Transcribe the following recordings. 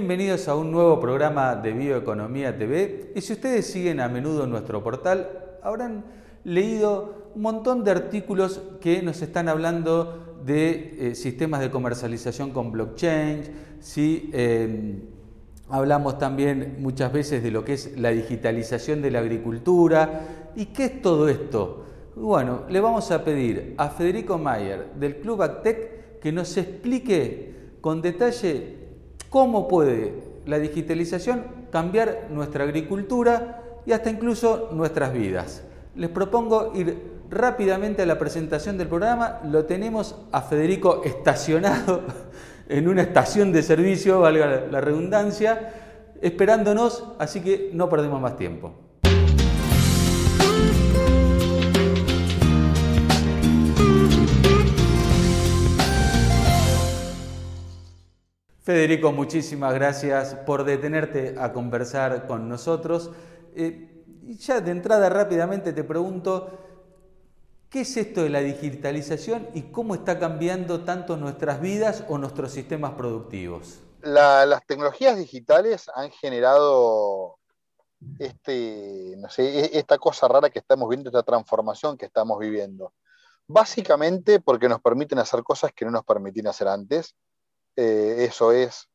Bienvenidos a un nuevo programa de Bioeconomía TV y si ustedes siguen a menudo nuestro portal habrán leído un montón de artículos que nos están hablando de eh, sistemas de comercialización con blockchain, si eh, hablamos también muchas veces de lo que es la digitalización de la agricultura y qué es todo esto. Bueno, le vamos a pedir a Federico Mayer del Club Actec que nos explique con detalle cómo puede la digitalización cambiar nuestra agricultura y hasta incluso nuestras vidas. Les propongo ir rápidamente a la presentación del programa. Lo tenemos a Federico estacionado en una estación de servicio, valga la redundancia, esperándonos, así que no perdemos más tiempo. Federico, muchísimas gracias por detenerte a conversar con nosotros. Eh, ya de entrada rápidamente te pregunto, ¿qué es esto de la digitalización y cómo está cambiando tanto nuestras vidas o nuestros sistemas productivos? las tecnologías digitales han generado este, e, esta cosa rara que estamos viendo, esta transformación que estamos viviendo. Básicamente porque nos permiten hacer cosas que no nos permitían hacer antes eh, eso es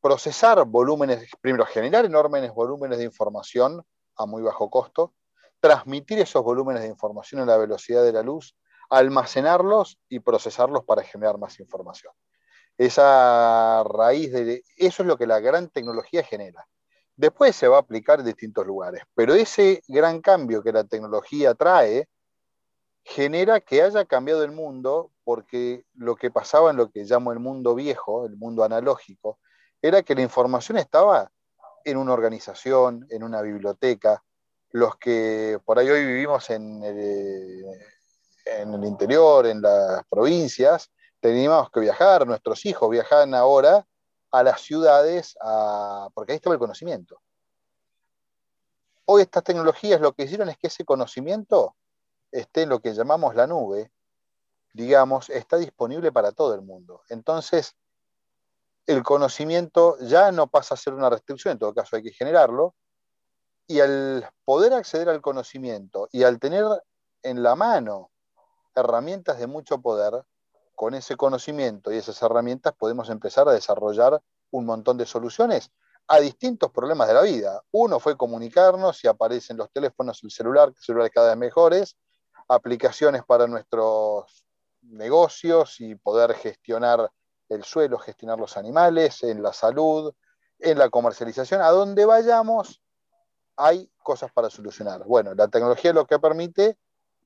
procesar volúmenes, primero generar enormes volúmenes de información a muy bajo costo, transmitir esos volúmenes de información a la velocidad de la luz, almacenarlos y procesarlos para generar más información. Esa raíz de eso es lo que la gran tecnología genera. Después se va a aplicar en distintos lugares, pero ese gran cambio que la tecnología trae genera que haya cambiado el mundo porque lo que pasaba en lo que llamo el mundo viejo, el mundo analógico, era que la información estaba en una organización, en una biblioteca. Los que por ahí hoy vivimos en el, en el interior, en las provincias, teníamos que viajar, nuestros hijos viajan ahora a las ciudades, porque ahí estaba el conocimiento. Hoy estas tecnologías lo que hicieron es que ese conocimiento esté lo que llamamos la nube, digamos, está disponible para todo el mundo. Entonces, el conocimiento ya no pasa a ser una restricción, en todo caso hay que generarlo, y al poder acceder al conocimiento y al tener en la mano herramientas de mucho poder, con ese conocimiento y esas herramientas podemos empezar a desarrollar un montón de soluciones a distintos problemas de la vida. Uno fue comunicarnos y aparecen los teléfonos, el celular, celulares cada vez mejores, aplicaciones para nuestros negocios y poder gestionar el suelo, gestionar los animales, en la salud, en la comercialización, a donde vayamos hay cosas para solucionar. Bueno, la tecnología lo que permite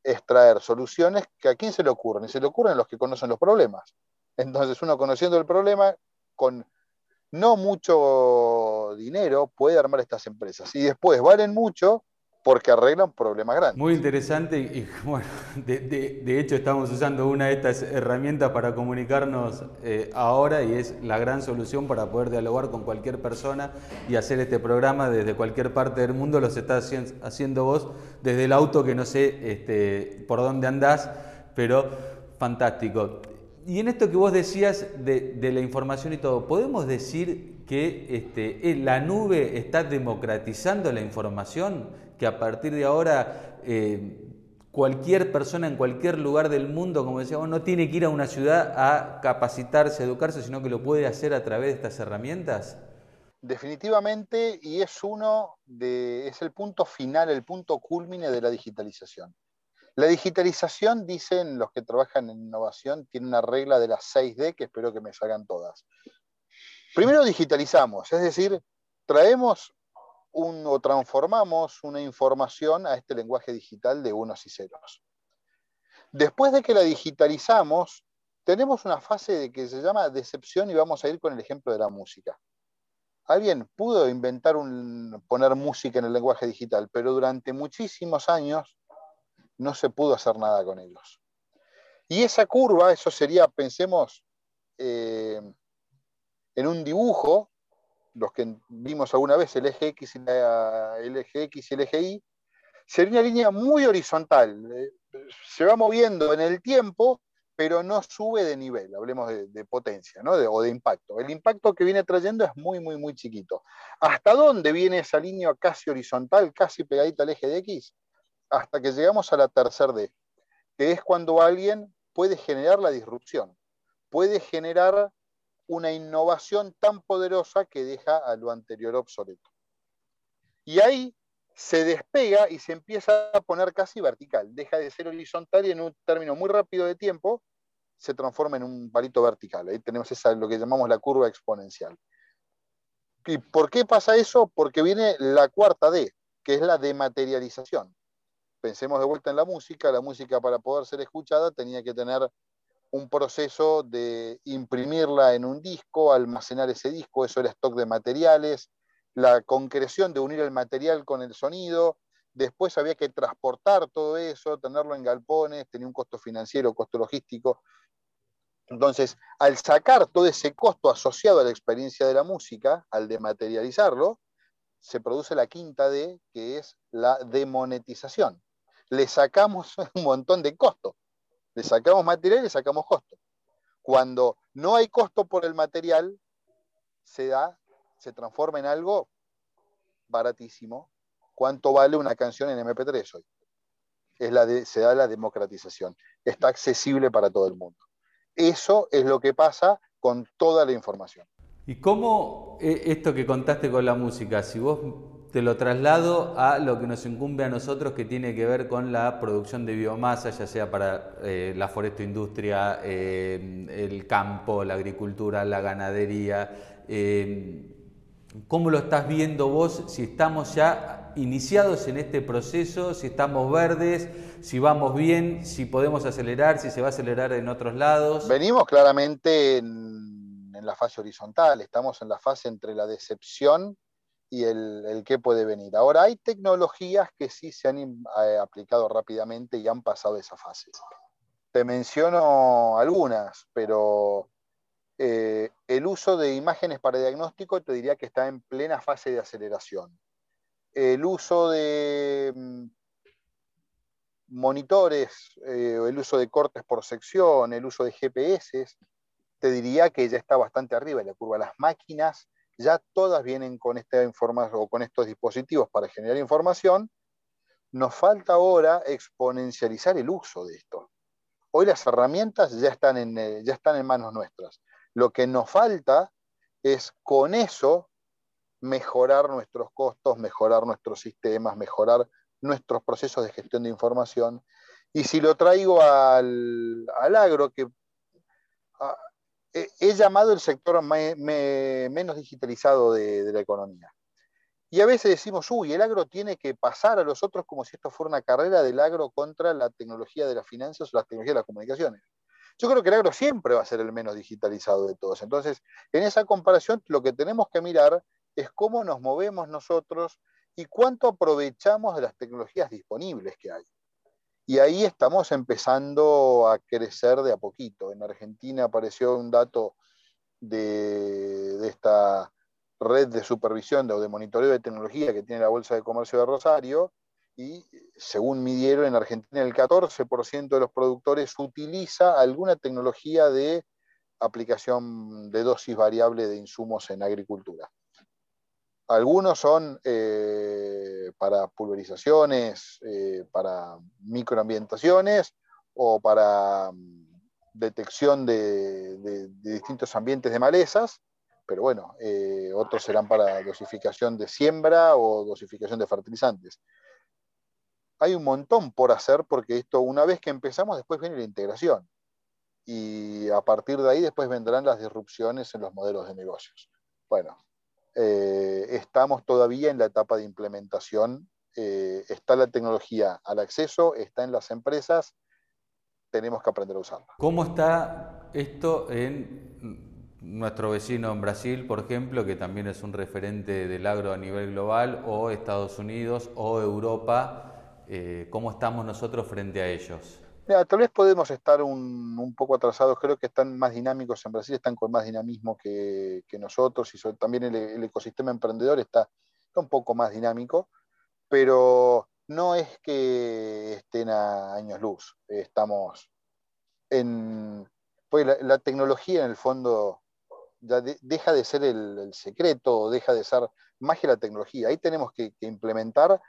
es traer soluciones que a quién se le ocurren, y se le ocurren a los que conocen los problemas. Entonces uno conociendo el problema, con no mucho dinero, puede armar estas empresas. Y después valen mucho porque arreglan problemas grandes. Muy interesante y bueno, de, hecho estamos usando una de estas herramientas para comunicarnos eh, ahora y es la gran solución para poder dialogar con cualquier persona y hacer este programa desde cualquier parte del mundo, lo estás haciendo vos desde el auto que no sé este, por dónde andás, pero fantástico. Y en esto que vos decías de, la información y todo, ¿podemos decir que este, la nube está democratizando la información? que a partir de ahora eh, cualquier persona en cualquier lugar del mundo, como decíamos, no tiene que ir a una ciudad a capacitarse, a educarse, sino que lo puede hacer a través de estas herramientas? Definitivamente, y es uno de, es el punto final, el punto culmine de la digitalización. La digitalización, dicen los que trabajan en innovación, tiene una regla de las 6D que espero que me salgan todas. Primero digitalizamos, es decir, traemos o transformamos una información a este lenguaje digital de unos y ceros. Después de que la digitalizamos, tenemos una fase de que se llama decepción y vamos a ir con el ejemplo de la música. Alguien pudo inventar un, poner música en el lenguaje digital, pero durante muchísimos años no se pudo hacer nada con ellos. Y esa curva, eso sería, pensemos, eh, en un dibujo, los que vimos alguna vez el eje X y, el eje X y el eje Y, sería una línea muy horizontal. Eh, se va moviendo en el tiempo, pero no sube de nivel, hablemos de, potencia ¿no? o de impacto. El impacto que viene trayendo es muy, muy, muy chiquito. ¿Hasta dónde viene esa línea casi horizontal, casi pegadita al eje de X? Hasta que llegamos a la tercera D, que es cuando alguien puede generar la disrupción, puede generar una innovación tan poderosa que deja a lo anterior obsoleto. Y ahí se despega y se empieza a poner casi vertical, deja de ser horizontal y en un término muy rápido de tiempo se transforma en un palito vertical. Ahí tenemos esa, lo que llamamos la curva exponencial. ¿Y por qué pasa eso? Porque viene la cuarta D, que es la dematerialización. Pensemos de vuelta en la música, la música para poder ser escuchada tenía que tener un proceso de imprimirla en un disco, almacenar ese disco, eso era stock de materiales, la concreción de unir el material con el sonido, después había que transportar todo eso, tenerlo en galpones, tenía un costo financiero, costo logístico. Entonces, al sacar todo ese costo asociado a la experiencia de la música, al dematerializarlo, se produce la quinta D, que es la demonetización. Le sacamos un montón de costo. Le sacamos material y le sacamos costo. Cuando no hay costo por el material, se da se transforma en algo baratísimo. ¿Cuánto vale una canción en MP3 hoy? Es la se da la democratización. Está accesible para todo el mundo. Eso es lo que pasa con toda la información. ¿Y cómo eh, esto que contaste con la música, si vos te lo traslado a lo que nos incumbe a nosotros que tiene que ver con la producción de biomasa, ya sea para eh, la forestoindustria, eh, el campo, la agricultura, la ganadería, ¿Cómo lo estás viendo vos? Si estamos ya iniciados en este proceso, si estamos verdes, si vamos bien, si podemos acelerar, si se va a acelerar en otros lados. Venimos claramente en, la fase horizontal, estamos en la fase entre la decepción y el, el qué puede venir. Ahora hay tecnologías que sí se han eh, aplicado rápidamente y han pasado esa fase. Te menciono algunas, pero eh, el uso de imágenes para diagnóstico te diría que está en plena fase de aceleración. El uso de mm, monitores, eh, el uso de cortes por sección, el uso de GPS, te diría que ya está bastante arriba de la curva. Las máquinas ya todas vienen con esta o con estos dispositivos para generar información. Nos falta ahora exponencializar el uso de esto. Hoy las herramientas ya están en, eh, ya están en manos nuestras. Lo que nos falta es con eso mejorar nuestros costos, mejorar nuestros sistemas, mejorar nuestros procesos de gestión de información. Y si lo traigo al, agro, que he, llamado el sector menos digitalizado de, la economía. Y a veces decimos, uy, el agro tiene que pasar a los otros como si esto fuera una carrera del agro contra la tecnología de las finanzas o la tecnología de las comunicaciones. Yo creo que el agro siempre va a ser el menos digitalizado de todos. Entonces, en esa comparación, lo que tenemos que mirar es cómo nos movemos nosotros y cuánto aprovechamos de las tecnologías disponibles que hay. Y ahí estamos empezando a crecer de a poquito. En Argentina apareció un dato de, esta red de supervisión o de monitoreo de tecnología que tiene la Bolsa de Comercio de Rosario, y según midieron en Argentina el 14% de los productores utiliza alguna tecnología de aplicación de dosis variable de insumos en agricultura. Algunos son eh, para pulverizaciones, eh, para microambientaciones o para mm, detección de, distintos ambientes de malezas, pero bueno, eh, otros serán para dosificación de siembra o dosificación de fertilizantes hay un montón por hacer porque esto, una vez que empezamos, después viene la integración. Y a partir de ahí después vendrán las disrupciones en los modelos de negocios. Bueno, eh, estamos todavía en la etapa de implementación. Eh, está la tecnología al acceso, está en las empresas, tenemos que aprender a usarla. ¿Cómo está esto en nuestro vecino en Brasil, por ejemplo, que también es un referente del agro a nivel global, o Estados Unidos o Europa? Eh, ¿cómo estamos nosotros frente a ellos? Tal vez podemos estar un, poco atrasados, creo que están más dinámicos en Brasil, están con más dinamismo que, nosotros y también el, ecosistema emprendedor está, un poco más dinámico, pero no es que estén a años luz, estamos en, pues la, tecnología en el fondo deja de ser el, secreto, deja de ser magia la tecnología. Ahí tenemos que, implementar,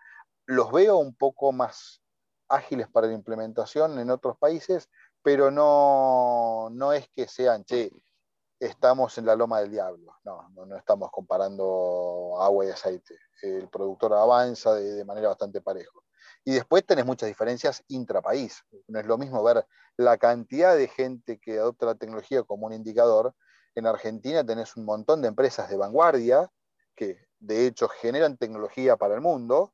los veo un poco más ágiles para la implementación en otros países, pero no, no es que sean, che, estamos en la loma del diablo. No, no, estamos comparando agua y aceite. El productor avanza de, manera bastante parejo. Y después tenés muchas diferencias intrapaís. No es lo mismo ver la cantidad de gente que adopta la tecnología como un indicador. En Argentina tenés un montón de empresas de vanguardia que de hecho generan tecnología para el mundo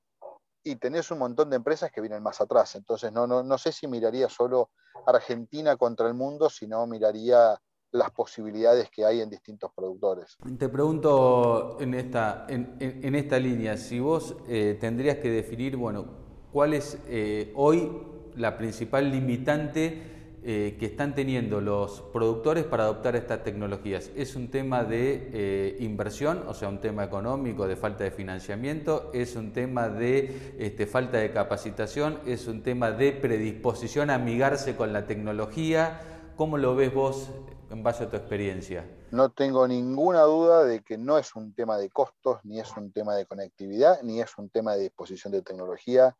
y tenés un montón de empresas que vienen más atrás. Entonces no, no, no sé si miraría solo Argentina contra el mundo, sino miraría las posibilidades que hay en distintos productores. Te pregunto en esta, en, esta línea, si vos eh, tendrías que definir, bueno, cuál es eh, hoy la principal limitante eh, que están teniendo los productores para adoptar estas tecnologías. ¿Es un tema de inversión, o sea, un tema económico, de falta de financiamiento? ¿Es un tema de este, falta de capacitación? ¿Es un tema de predisposición a amigarse con la tecnología? ¿Cómo lo ves vos en base a tu experiencia? No tengo ninguna duda de que no es un tema de costos, ni es un tema de conectividad, ni es un tema de disposición de tecnología.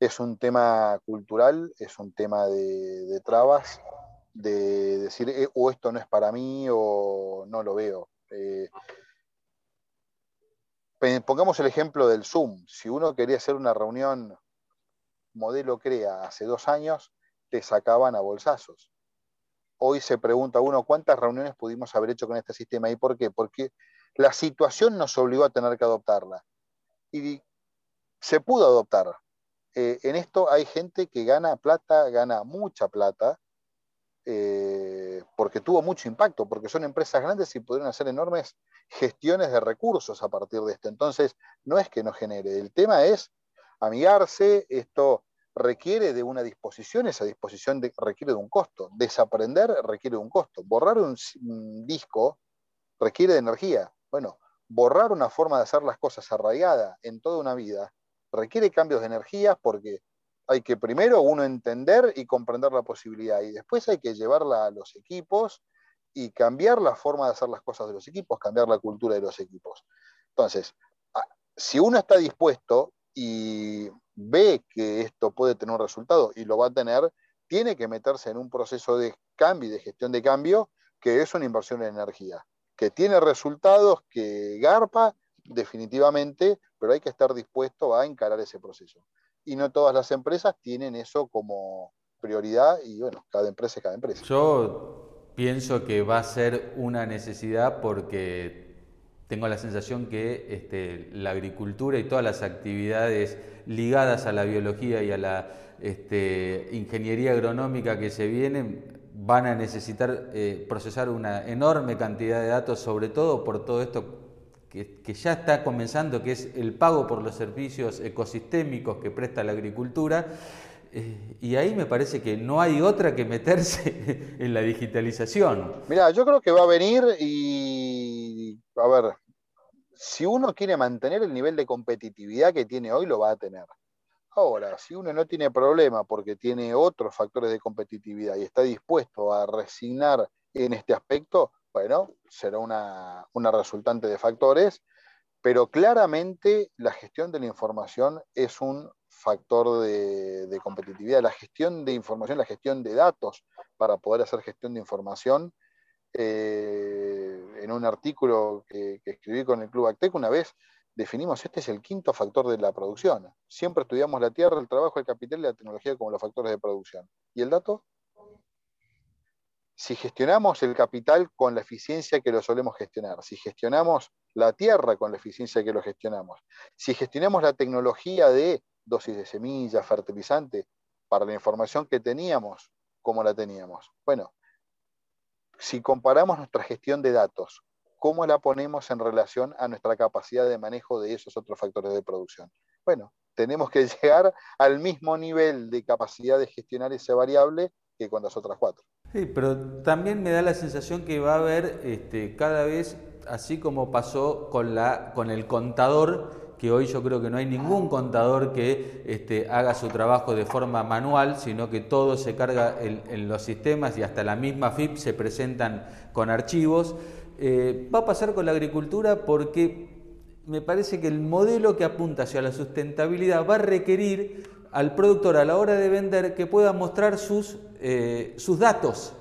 Es un tema cultural, es un tema de, trabas, de decir, eh, o esto no es para mí o no lo veo. Eh, pongamos el ejemplo del Zoom. Si uno quería hacer una reunión modelo CREA hace dos años, te sacaban a bolsazos hoy se pregunta uno cuántas reuniones pudimos haber hecho con este sistema y por qué. Porque la situación nos obligó a tener que adoptarla. Y se pudo adoptar. Eh, en esto hay gente que gana plata, gana mucha plata, eh, porque tuvo mucho impacto, porque son empresas grandes y pudieron hacer enormes gestiones de recursos a partir de esto. Entonces, no es que no genere, el tema es amigarse, esto requiere de una disposición, esa disposición requiere de un costo. Desaprender requiere de un costo. Borrar un, disco requiere de energía. Bueno, borrar una forma de hacer las cosas arraigada en toda una vida requiere cambios de energía porque hay que primero uno entender y comprender la posibilidad y después hay que llevarla a los equipos y cambiar la forma de hacer las cosas de los equipos, cambiar la cultura de los equipos. Entonces, si uno está dispuesto y ve que esto puede tener un resultado y lo va a tener, tiene que meterse en un proceso de cambio y de gestión de cambio que es una inversión en energía, que tiene resultados, que garpa definitivamente, pero hay que estar dispuesto a encarar ese proceso. Y no todas las empresas tienen eso como prioridad y bueno, cada empresa es cada empresa. Yo pienso que va a ser una necesidad porque tengo la sensación que este, la agricultura y todas las actividades ligadas a la biología y a la este, ingeniería agronómica que se vienen van a necesitar eh, procesar una enorme cantidad de datos, sobre todo por todo esto que, ya está comenzando, que es el pago por los servicios ecosistémicos que presta la agricultura. Eh, y ahí me parece que no hay otra que meterse en la digitalización. Mira, yo creo que va a venir y, a ver, si uno quiere mantener el nivel de competitividad que tiene hoy, lo va a tener. Ahora, si uno no tiene problema porque tiene otros factores de competitividad y está dispuesto a resignar en este aspecto, bueno, será una, resultante de factores, pero claramente la gestión de la información es un factor de, competitividad. La gestión de información, la gestión de datos para poder hacer gestión de información eh, en un artículo que, escribí con el Club Actec una vez, definimos este es el quinto factor de la producción. Siempre estudiamos la tierra, el trabajo, el capital y la tecnología como los factores de producción. ¿Y el dato? Si gestionamos el capital con la eficiencia que lo solemos gestionar, si gestionamos la tierra con la eficiencia que lo gestionamos, si gestionamos la tecnología de dosis de semilla, fertilizante, para la información que teníamos, como la teníamos. Bueno, si comparamos nuestra gestión de datos, ¿cómo la ponemos en relación a nuestra capacidad de manejo de esos otros factores de producción? Bueno, tenemos que llegar al mismo nivel de capacidad de gestionar esa variable que con las otras cuatro. Sí, pero también me da la sensación que va a haber este, cada vez, así como pasó con, la, con el contador, que hoy yo creo que no hay ningún contador que este, haga su trabajo de forma manual, sino que todo se carga en, los sistemas y hasta la misma FIP se presentan con archivos. Eh, va a pasar con la agricultura porque me parece que el modelo que apunta hacia la sustentabilidad va a requerir al productor a la hora de vender que pueda mostrar sus, eh, sus datos,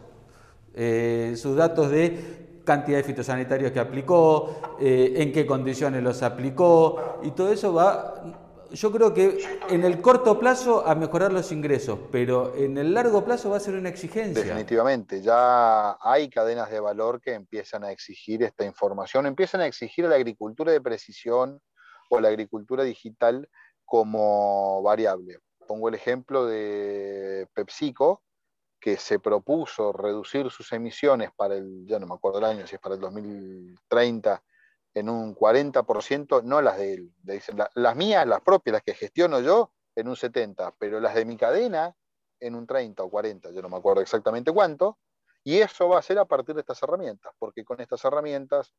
eh, sus datos de cantidad de fitosanitarios que aplicó, eh, en qué condiciones los aplicó, y todo eso va, yo creo que en el corto plazo a mejorar los ingresos, pero en el largo plazo va a ser una exigencia. Definitivamente, ya hay cadenas de valor que empiezan a exigir esta información, empiezan a exigir a la agricultura de precisión o la agricultura digital como variable. Pongo el ejemplo de PepsiCo, que se propuso reducir sus emisiones para el, ya no me acuerdo el año, si es para el 2030, en un 40%, no las de él, dicen, las mías, las propias, las que gestiono yo, en un 70%, pero las de mi cadena en un 30 o 40, yo no me acuerdo exactamente cuánto, y eso va a ser a partir de estas herramientas, porque con estas herramientas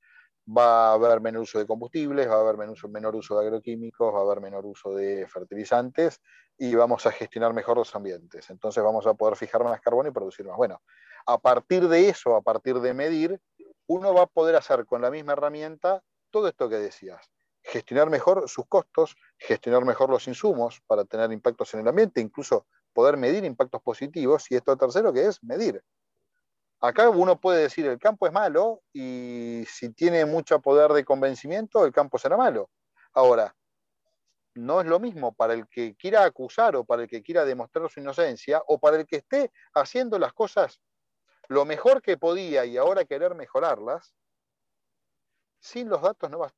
va a haber menor uso de combustibles, va a haber menor uso de agroquímicos, va a haber menor uso de fertilizantes y vamos a gestionar mejor los ambientes. Entonces vamos a poder fijar más carbono y producir más. Bueno, a partir de eso, a partir de medir, uno va a poder hacer con la misma herramienta todo esto que decías. Gestionar mejor sus costos, gestionar mejor los insumos para tener impactos en el ambiente, incluso poder medir impactos positivos. Y esto tercero que es medir. Acá uno puede decir el campo es malo y si tiene mucho poder de convencimiento, el campo será malo. Ahora, no es lo mismo para el que quiera acusar o para el que quiera demostrar su inocencia o para el que esté haciendo las cosas lo mejor que podía y ahora querer mejorarlas, sin los datos no va a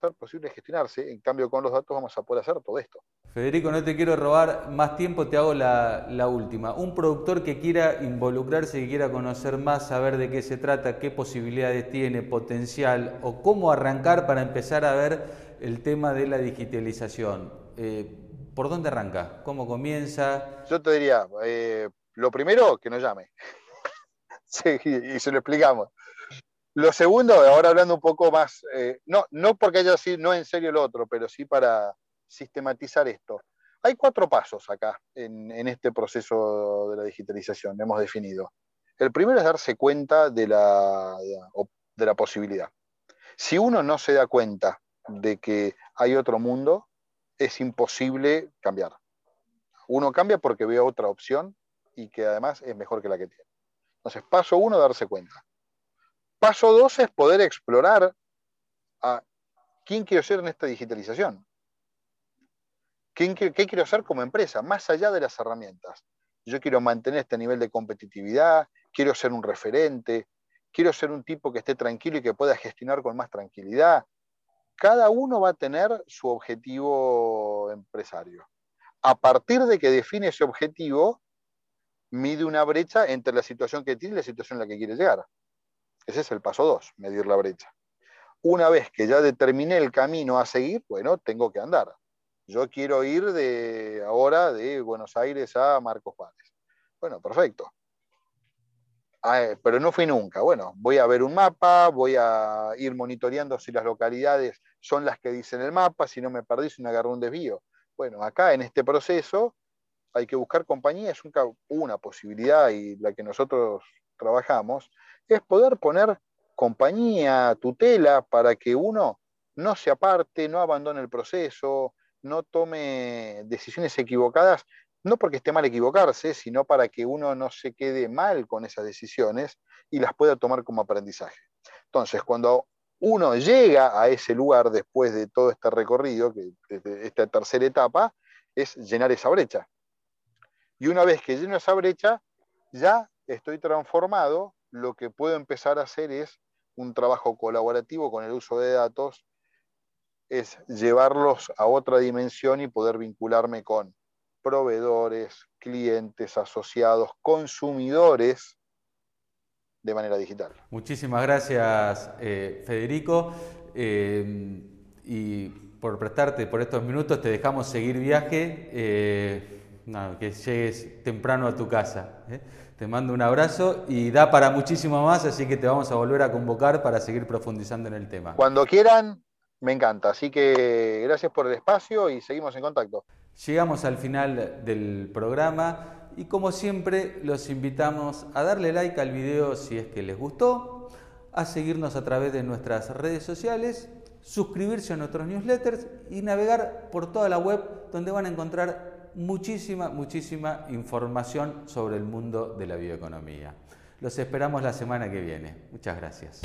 ser posible gestionarse, en cambio con los datos vamos a poder hacer todo esto. Federico, no te quiero robar más tiempo, te hago la, la, última. Un productor que quiera involucrarse, que quiera conocer más, saber de qué se trata, qué posibilidades tiene, potencial, o cómo arrancar para empezar a ver el tema de la digitalización. Eh, ¿Por dónde arranca? ¿Cómo comienza? Yo te diría, eh, lo primero, que nos llame. sí, y se lo explicamos. Lo segundo, ahora hablando un poco más, eh, no, no porque haya sido, no en serio lo otro, pero sí para sistematizar esto. Hay cuatro pasos acá en, este proceso de la digitalización, hemos definido. El primero es darse cuenta de la, de la posibilidad. Si uno no se da cuenta de que hay otro mundo, es imposible cambiar. Uno cambia porque ve otra opción y que además es mejor que la que tiene. Entonces, paso uno, darse cuenta. Paso dos es poder explorar a quién quiero ser en esta digitalización. ¿Qué, quiero hacer como empresa? Más allá de las herramientas. Yo quiero mantener este nivel de competitividad, quiero ser un referente, quiero ser un tipo que esté tranquilo y que pueda gestionar con más tranquilidad, cada uno va a tener su objetivo empresario. A partir de que define ese objetivo, mide una brecha entre la situación que tiene y la situación en la que quiere llegar. Ese es el paso dos, medir la brecha. Una vez que ya determiné el camino a seguir, bueno, tengo que andar. Yo quiero ir de ahora de Buenos Aires a Marcos Juárez. Bueno, perfecto. Ah, pero no fui nunca. Bueno, voy a ver un mapa, voy a ir monitoreando si las localidades son las que dicen el mapa, si no me perdí, si me agarró un desvío. Bueno, acá en este proceso hay que buscar compañías, una posibilidad y la que nosotros trabajamos, es poder poner compañía, tutela, para que uno no se aparte, no abandone el proceso, no tome decisiones equivocadas no porque esté mal equivocarse, sino para que uno no se quede mal con esas decisiones y las pueda tomar como aprendizaje. Entonces, cuando uno llega a ese lugar después de todo este recorrido, que, esta tercera etapa, es llenar esa brecha. Y una vez que lleno esa brecha, ya estoy transformado, lo que puedo empezar a hacer es un trabajo colaborativo con el uso de datos, es llevarlos a otra dimensión y poder vincularme con proveedores, clientes, asociados, consumidores de manera digital. Muchísimas gracias, eh, Federico. Eh, y por prestarte por estos minutos, te dejamos seguir viaje. Eh, que llegues temprano a tu casa. Te mando un abrazo y da para muchísimo más, así que te vamos a volver a convocar para seguir profundizando en el tema. Cuando quieran, Me encanta, así que gracias por el espacio y seguimos en contacto. Llegamos al final del programa y como siempre los invitamos a darle like al video si es que les gustó, a seguirnos a través de nuestras redes sociales, suscribirse a nuestros newsletters y navegar por toda la web donde van a encontrar muchísima, muchísima información sobre el mundo de la bioeconomía. Los esperamos la semana que viene. Muchas gracias.